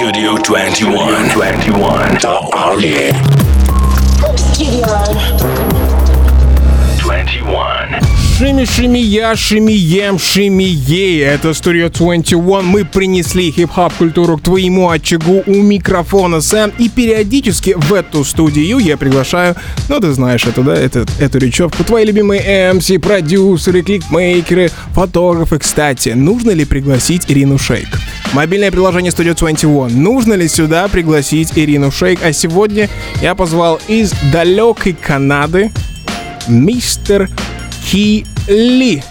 Studio 21. 21. The Army. Studio. 21. Шими, шими, я, шими, ем, шими, ей. Это Studio 21. Мы принесли хип-хап культуру к твоему очагу у микрофона Сэм. И периодически в эту студию я приглашаю, ну ты знаешь это, да, это, эту речевку, твои любимые MC, продюсеры, кликмейкеры, фотографы. Кстати, нужно ли пригласить Ирину Шейк? Мобильное приложение Studio 21. Нужно ли сюда пригласить Ирину Шейк? А сегодня я позвал из далекой Канады мистер Ки Ли.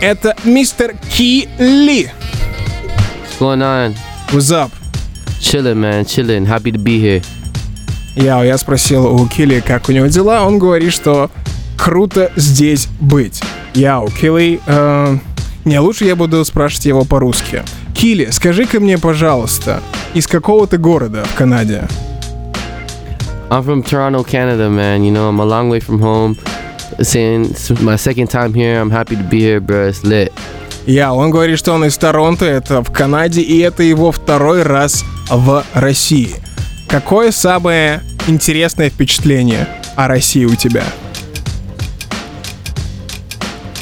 Это мистер Ки Ли. What's going on? What's up? Chilling, man. Chilling. Happy to be here. Я, я спросил у Килли, как у него дела. Он говорит, что круто здесь быть. Яу, Килли, э, не, лучше я буду спрашивать его по-русски. Килли, скажи-ка мне, пожалуйста, из какого ты города в Канаде? I'm from Toronto, Canada, man. You know, I'm a long way from home. Saying it's my second time here. I'm happy to be here, bro. It's lit. Я, он говорит, что он из Торонто, это в Канаде, и это его второй раз в России. Какое самое интересное впечатление о России у тебя?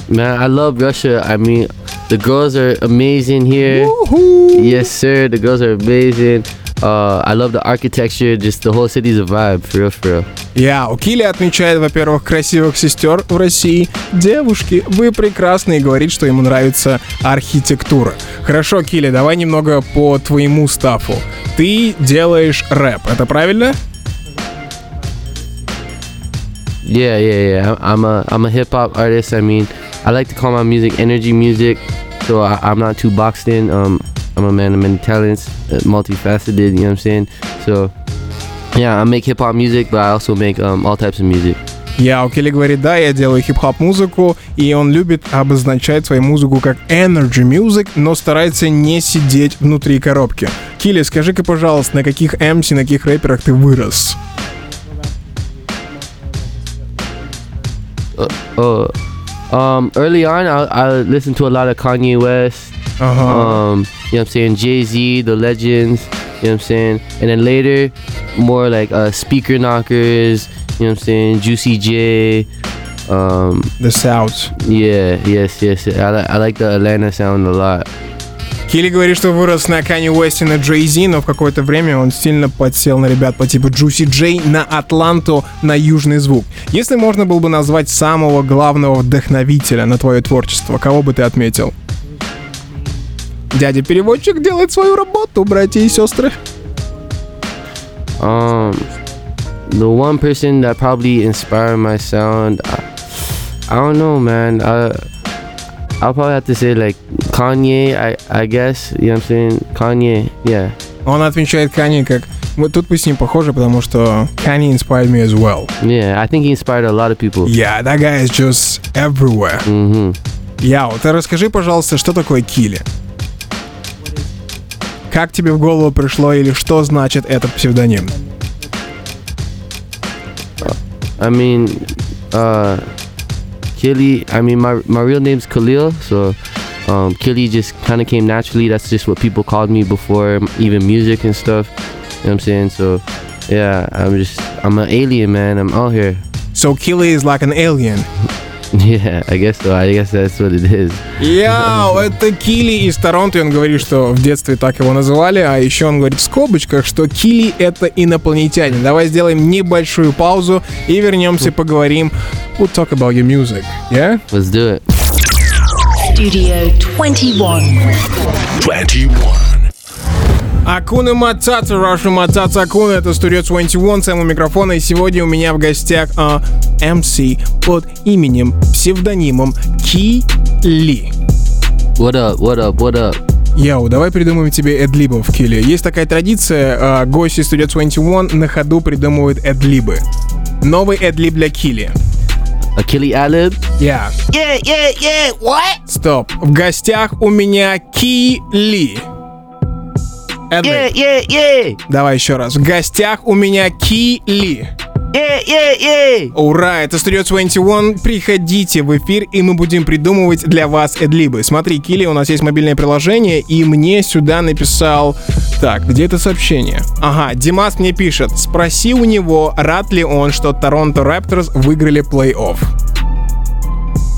Man, I love Russia. I mean, the girls are amazing here. Yes, sir. The girls are amazing. Uh, I love the architecture. Just the whole city's a vibe, for real, for real. Я, у Килли отмечает, во-первых, красивых сестер в России. Девушки, вы прекрасны и говорит, что ему нравится архитектура. Хорошо, Килли, давай немного по твоему стафу. Ты делаешь рэп, это правильно? Yeah, yeah, yeah. I'm a I'm a hip hop artist. I mean, I like to call my music energy music, so I, I'm not too boxed in. Um, I'm a man of many talents, uh, multifaceted. You know what I'm saying? So, yeah, I make hip hop music, but I also make um, all types of music. Я, у Килли говорит, да, я делаю хип-хоп музыку, и он любит обозначать свою музыку как energy music, но старается не сидеть внутри коробки. Килли, скажи-ка, пожалуйста, на каких MC, на каких рэперах ты вырос? Uh, um, early on, I, I listened to a lot of Kanye West. Ага. Um, you know what I'm saying? Jay Z, the legends. You know what I'm saying? And then later, more like uh, speaker knockers. You know what I'm saying? Juicy J. Um, The South. yeah, yes, yes. I, li- I like the Atlanta sound a lot. Килли говорит, что вырос на Kanye West и на Джей Зи, но в какое-то время он сильно подсел на ребят по типу Juicy Джей, на Атланту, на Южный звук. Если можно было бы назвать самого главного вдохновителя на твое творчество, кого бы ты отметил? Дядя-переводчик делает свою работу, братья и сестры. Um, the one person that probably inspired my sound, I, I don't know, man. I, I'll probably have to say like Kanye, I, I guess. You know what I'm saying? Kanye, yeah. Он отмечает Kanye как... Вот тут мы с ним похожи, потому что Kanye inspired me as well. Yeah, I think he inspired a lot of people. Yeah, that guy is just everywhere. Mm-hmm. Яу, ты расскажи, пожалуйста, что такое Килли? Как тебе в голову пришло или что значит этот псевдоним? I mean, uh, Killy. I mean, my my real name's Khalil, so um, Killy just kind of came naturally. That's just what people called me before even music and stuff. You know what I'm saying? So, yeah, I'm just I'm an alien, man. I'm out here. So Killy is like an alien. Yeah, I guess so. I guess that's what it is. Яу, это Килли из Торонто, и он говорит, что в детстве так его называли, а еще он говорит в скобочках, что Килли это инопланетянин. Давай сделаем небольшую паузу и вернемся поговорим. We'll talk about your music, yeah? Let's do it. Studio 21. 21. Акуна Матата, Раша Матата Акуна, это Studio 21, Сэм у микрофона, и сегодня у меня в гостях а, MC под именем, псевдонимом Ки Ли. What up? What up? What up? Яу, давай придумаем тебе эдлибов, Килли. Есть такая традиция, а, гости Studio 21 на ходу придумывают эдлибы. Новый эдлиб для Килли. A Killy Alib? Я. Yeah, yeah, yeah. What? Стоп. В гостях у меня Ки Ли. Эдлиб. Yeah, yeah, yeah. Давай еще раз. В гостях у меня Ки Ли. Yeah, yeah, yeah. Ура, это Studio 21. Приходите в эфир, и мы будем придумывать для вас эдлибы. Смотри, Килли, у нас есть мобильное приложение, и мне сюда написал... Так, где это сообщение? Ага, Димас мне пишет. Спроси у него, рад ли он, что Торонто Raptors выиграли плей-офф.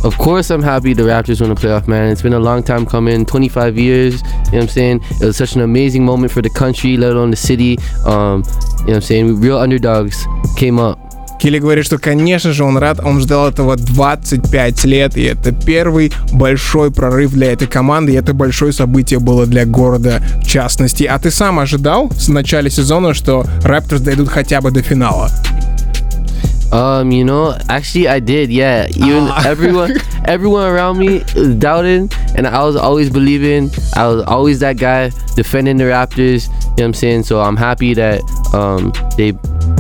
Of course, I'm happy the Raptors won the playoff, man. It's been a long time coming, 25 years. You know what I'm saying? It was such an amazing moment for the country, let alone the city. Um, you know what I'm saying? Real underdogs came up. Килли говорит, что, конечно же, он рад, он ждал этого 25 лет, и это первый большой прорыв для этой команды, и это большое событие было для города в частности. А ты сам ожидал в начале сезона, что Raptors дойдут хотя бы до финала? Um, you know, actually, I did. Yeah, even Ah. everyone, everyone around me doubting, and I was always believing. I was always that guy defending the Raptors. You know what I'm saying? So I'm happy that um they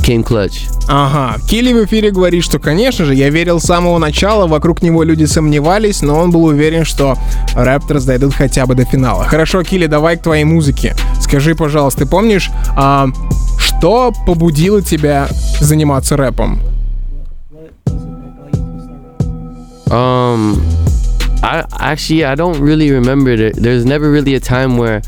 came clutch. Ага, Килли в эфире говорит, что, конечно же, я верил с самого начала, вокруг него люди сомневались, но он был уверен, что Raptors дойдут хотя бы до финала. Хорошо, Килли, давай к твоей музыке. Скажи, пожалуйста, ты помнишь, а, что побудило тебя заниматься рэпом? Um, I actually I don't really remember. There, there's never really a time where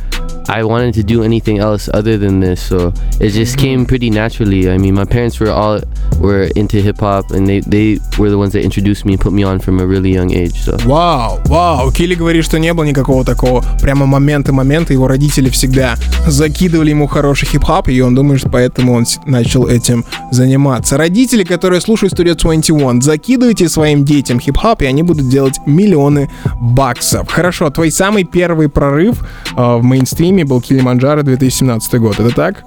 I wanted to do anything else other than this. So it just came pretty naturally. I mean, my parents were all were into hip hop, and they they were the ones that introduced me and put me on from a really young age. So Вау, вау, Килли говорит, что не было никакого такого прямо момента-момента, его родители всегда закидывали ему хороший хип-хап, и он думает, что поэтому он начал этим заниматься. Родители, которые слушают Studio 21, закидывайте своим детям хип-хап, и они будут делать миллионы баксов. Хорошо, твой самый первый прорыв э, в мейнстриме был Килиманджаро 2017 год, это так?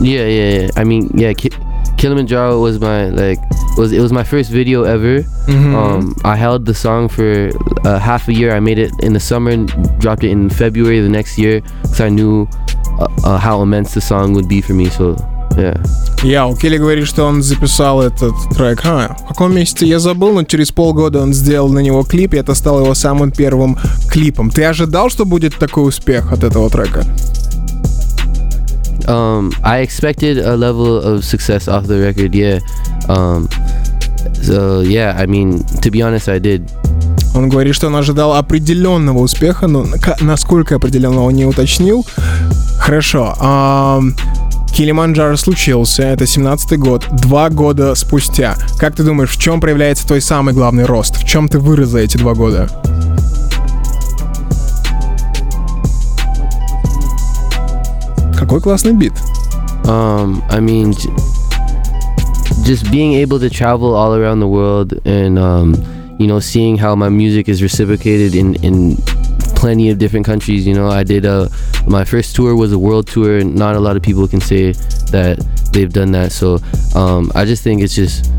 yeah, yeah, yeah. I mean, yeah. Ki- Kilimanjaro was my like was it was my first video ever. Um, I held the song for uh, half a year. I made it in the summer and dropped it in February the next year because I knew uh, uh, how immense the song would be for me. So yeah. Я, у Келли говорит, что он записал этот трек. А, в каком месяце я забыл, но через полгода он сделал на него клип, и это стало его самым первым клипом. Ты ожидал, что будет такой успех от этого трека? Um, I expected a level of success off the record. Yeah. Um, so yeah, I mean, to be honest, I did. Он говорит, что он ожидал определенного успеха, но насколько определенного он не уточнил. Хорошо. ам, Килиманджаро случился, это 17-й год, два года спустя. Как ты думаешь, в чем проявляется твой самый главный рост? В чем ты вырос за эти два года? Какой классный бит. Um, I mean, just being able to travel all around the world and um, you know, seeing how my music is reciprocated in in plenty of different countries. You know, I did a my first tour was a world tour, and not a lot of people can say that they've done that. So um, I just think it's just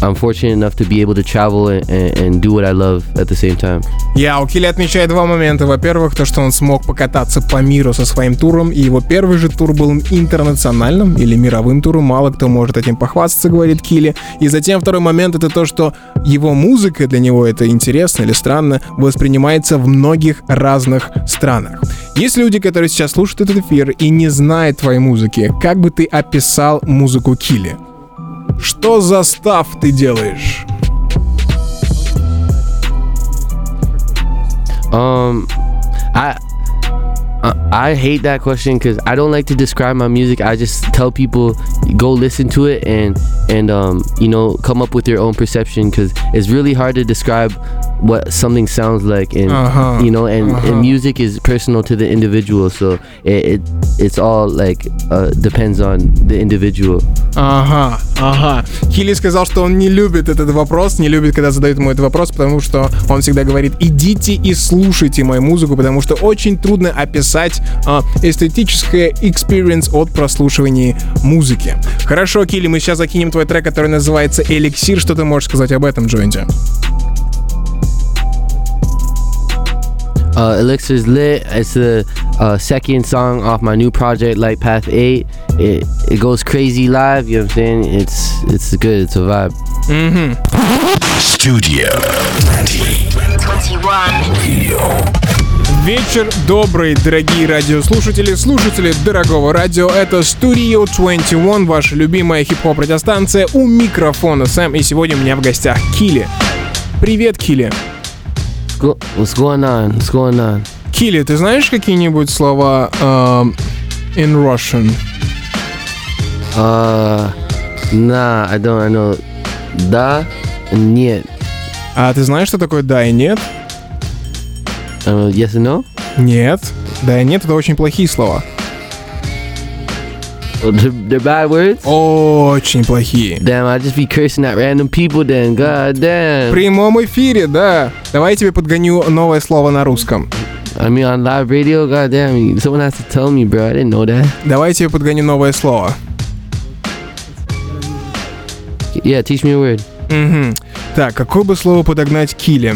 I'm fortunate enough to be able to travel and, and, do what I love at the same time. Я, у Килли отмечает два момента. Во-первых, то, что он смог покататься по миру со своим туром, и его первый же тур был интернациональным или мировым туром. Мало кто может этим похвастаться, говорит Килли. И затем второй момент это то, что его музыка для него это интересно или странно, воспринимается в многих разных странах. Есть люди, которые сейчас слушают этот эфир и не знают твоей музыки. Как бы ты описал музыку Килли? Что за став ты делаешь? Um, I uh, I hate that question because I don't like to describe my music. I just tell people go listen to it and and um you know come up with your own perception because it's really hard to describe what something sounds like and Uh-huh, you know and, uh-huh. and music is personal to the individual so it, it it's all like uh, depends on the individual Ага, ага. Хилли сказал, что он не любит этот вопрос, не любит, когда задают ему этот вопрос, потому что он всегда говорит, идите и слушайте мою музыку, потому что очень трудно описать а, эстетическое experience от прослушивания музыки. Хорошо, Килли, мы сейчас закинем твой трек, который называется «Эликсир». Что ты можешь сказать об этом джойнте? Uh, Elixir's lit. It's the uh, second song off my new project, Light Path Eight. It it goes crazy live. You know what I'm saying? It's it's good. It's a vibe. Мгм. Studio Studio 21. Вечер добрый, дорогие радиослушатели, слушатели дорогого радио. Это Studio 21, ваша любимая хип-хоп радиостанция у микрофона Сэм. И сегодня у меня в гостях Кили. Привет, Кили. Go- What's going on? What's going on? Кили, ты знаешь какие-нибудь слова эм, in Russian? Uh, nah, I don't. I know. Да, нет. А ты знаешь, что такое да и нет? Uh, yes and no. Нет. Да и нет, это очень плохие слова. Oh, they're, they're bad words. Очень плохие. Damn, I just be cursing at random people. Then, god В damn. прямом эфире, да. Давай я тебе подгоню новое слово на русском. I mean, on live radio, god damn. Someone has to tell me, bro. I didn't know that. Давай я тебе подгоню новое слово. Yeah, teach me a word. Мгм. Так, какое бы слово подогнать Киле?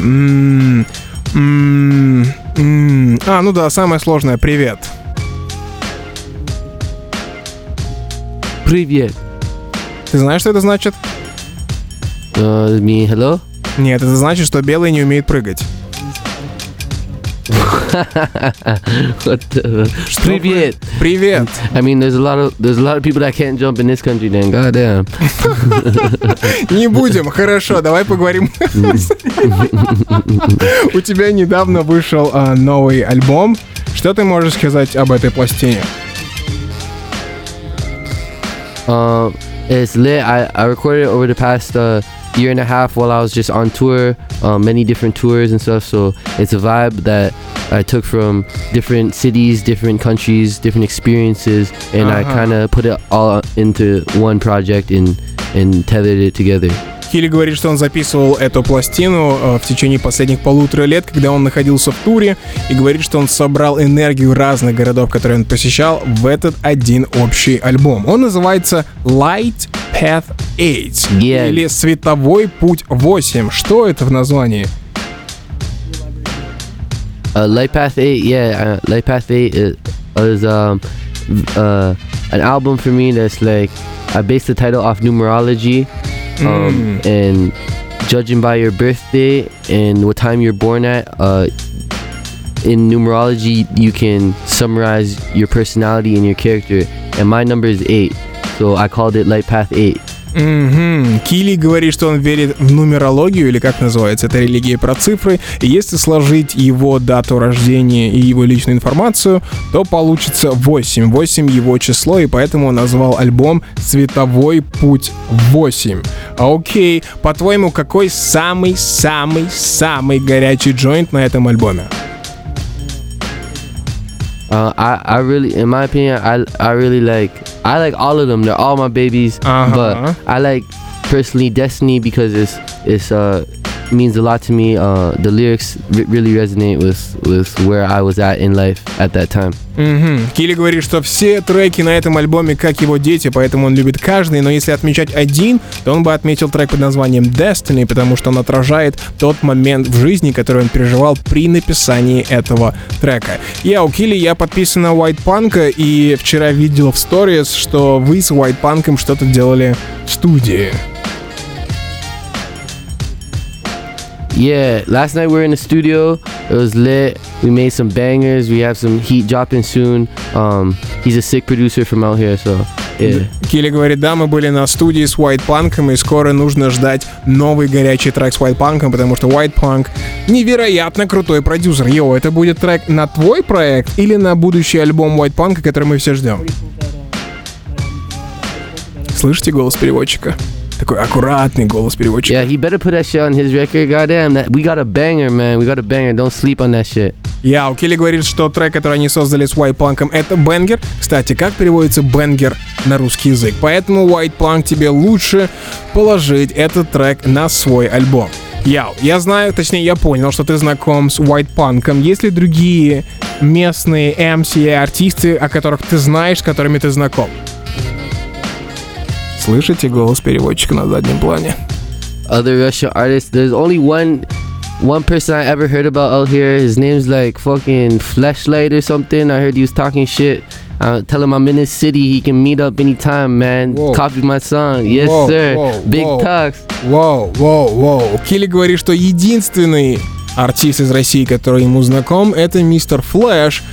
М, м, м. А, ну да, самое сложное. Привет. Привет. Ты знаешь, что это значит? Uh, me hello. Нет, это значит, что белые не умеют прыгать. Привет. Привет. I mean, there's a lot of there's a lot of people that can't jump in this country. Then, god damn. Не будем. Хорошо, давай поговорим. У тебя недавно вышел а, новый альбом. Что ты можешь сказать об этой пластине? Um, it's lit. I, I recorded over the past uh, year and a half while I was just on tour, um, many different tours and stuff. So it's a vibe that I took from different cities, different countries, different experiences, and I Uh-huh. kind of put it all into one project and and tethered it together. Хилли говорит, что он записывал эту пластину э, в течение последних полутора лет, когда он находился в туре, и говорит, что он собрал энергию разных городов, которые он посещал, в этот один общий альбом. Он называется Light Path 8 Yeah. или Световой путь 8. Что это в названии? Uh, Light Path 8, yeah, uh, Light Path 8 is, is um, uh, an album for me that's like, I based the title off numerology. Um, And judging by your birthday and what time you're born at, uh, in numerology, you can summarize your personality and your character. And my number is 8. So I called it Light Path 8. Мгм. Килли говорит, что он верит в нумерологию, или как называется, это религия про цифры. И если сложить его дату рождения и его личную информацию, то получится 8. 8 его число, и поэтому он назвал альбом «Световой путь 8». Окей, по-твоему, какой самый-самый-самый горячий джойнт на этом альбоме? Uh, I, I really, in my opinion, I, I really like, I like all of them. They're all my babies. Uh-huh. But I like personally Destiny because it's, it's, uh, means a lot to me. Uh, the lyrics re- really resonate with, with where I was at in life at that time. Мгм. Килли говорит, что все треки на этом альбоме как его дети, поэтому он любит каждый, но если отмечать один, то он бы отметил трек под названием Destiny, потому что он отражает тот момент в жизни, который он переживал при написании этого трека. Я у Килли, я подписан на White Punk, и вчера видел в сторис, что вы с White Punk что-то делали в студии. Yeah, last night we were in the studio. It was lit. We made some bangers. We have some heat dropping soon. Um, he's a sick producer from out here, so yeah. Говорит, да, мы были на студии с White Punk, и скоро нужно ждать новый горячий трек с White Punk, потому что White Punk невероятно крутой продюсер. Йоу, это будет трек на твой проект или на будущий альбом White Punk, который мы все ждем? Слышите голос переводчика? Такой аккуратный голос переводчика. Yeah, he better put that shit on his record. Goddamn, that we got a banger, man. We got a banger. Don't sleep on that shit. Я, у Келли говорит, что трек, который они создали с White Punk, это бенгер. Кстати, как переводится бенгер на русский язык? Поэтому White Punk тебе лучше положить этот трек на свой альбом. Яу, я знаю, точнее, я понял, что ты знаком с White Punk. Есть ли другие местные MC и артисты, о которых ты знаешь, с которыми ты знаком? Слышите голос переводчика на заднем плане? Other Russian artists. There's only one one person I ever heard about out here. His name's like fucking Fleshlight or something. I heard he was talking shit. Uh, tell him I'm in his city. He can meet up anytime, man. Whoa. Copy my song. Yes, Whoa, sir. whoa, Big whoa. talks. Воу, воу, воу. Килли говорит, что единственный артист из России, который ему знаком, это мистер Флэш.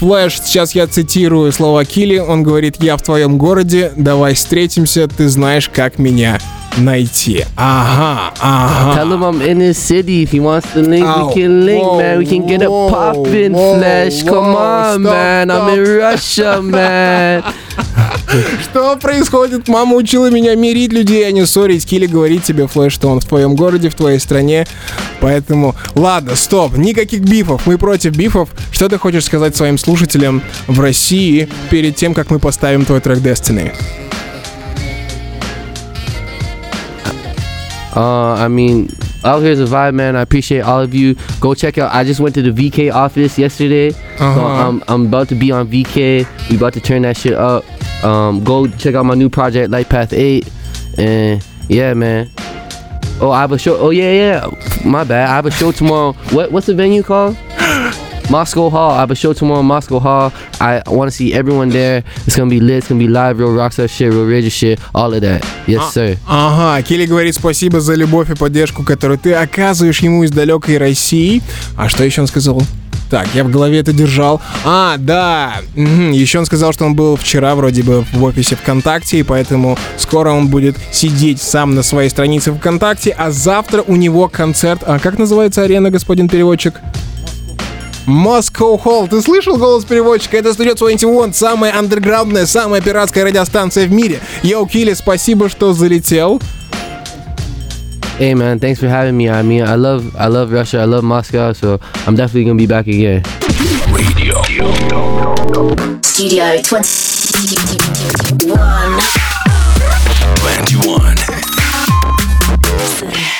Флэш, сейчас я цитирую слова Килли, он говорит, я в твоем городе, давай встретимся, ты знаешь, как меня найти. Ага, ага. Tell him I'm in his city. If he wants to link, Ow. we can link, Whoa, man. We can get it whoa, poppin', whoa, Flash. Come whoa. on, Stop, man. I'm stop, in stop. Russia, man. Что происходит? Мама учила меня мирить людей, а не ссорить. Килли говорит тебе, Флэш, что он в твоем городе, в твоей стране. Поэтому, ладно, стоп, никаких бифов. Мы против бифов. Что ты хочешь сказать своим слушателям в России перед тем, как мы поставим твой трек Destiny? Uh, I mean, out here's a vibe, man. I appreciate all of you. Go check out. I just went to the VK office yesterday, so Uh-huh. I'm I'm about to be on VK. We about to turn that shit up. Um, go check out my new project, Light Path Eight, and yeah, man. Oh, I have a show. Oh yeah, yeah. My bad. I have a show tomorrow. What what's the venue called? Moscow Hall. I have a show tomorrow in Moscow Hall. I want to see everyone there. It's gonna be lit. It's gonna be live, real rockstar shit, real rigid shit, all of that. Yes, sir. Ага, Килли говорит спасибо за любовь и поддержку, которую ты оказываешь ему из далекой России. А что еще он сказал? Так, я в голове это держал. А, да. Еще он сказал, что он был вчера вроде бы в офисе ВКонтакте, и поэтому скоро он будет сидеть сам на своей странице ВКонтакте, а завтра у него концерт. А как называется арена, господин переводчик? Moscow Hall. Ты слышал голос переводчика? Это Studio 21, самая андерграундная, самая пиратская радиостанция в мире. Йоу, Килли, спасибо, что залетел. Hey man, thanks for having me. I mean, I love I love Russia. I love Moscow, so I'm definitely gonna be back again. Radio. Studio 21. 21.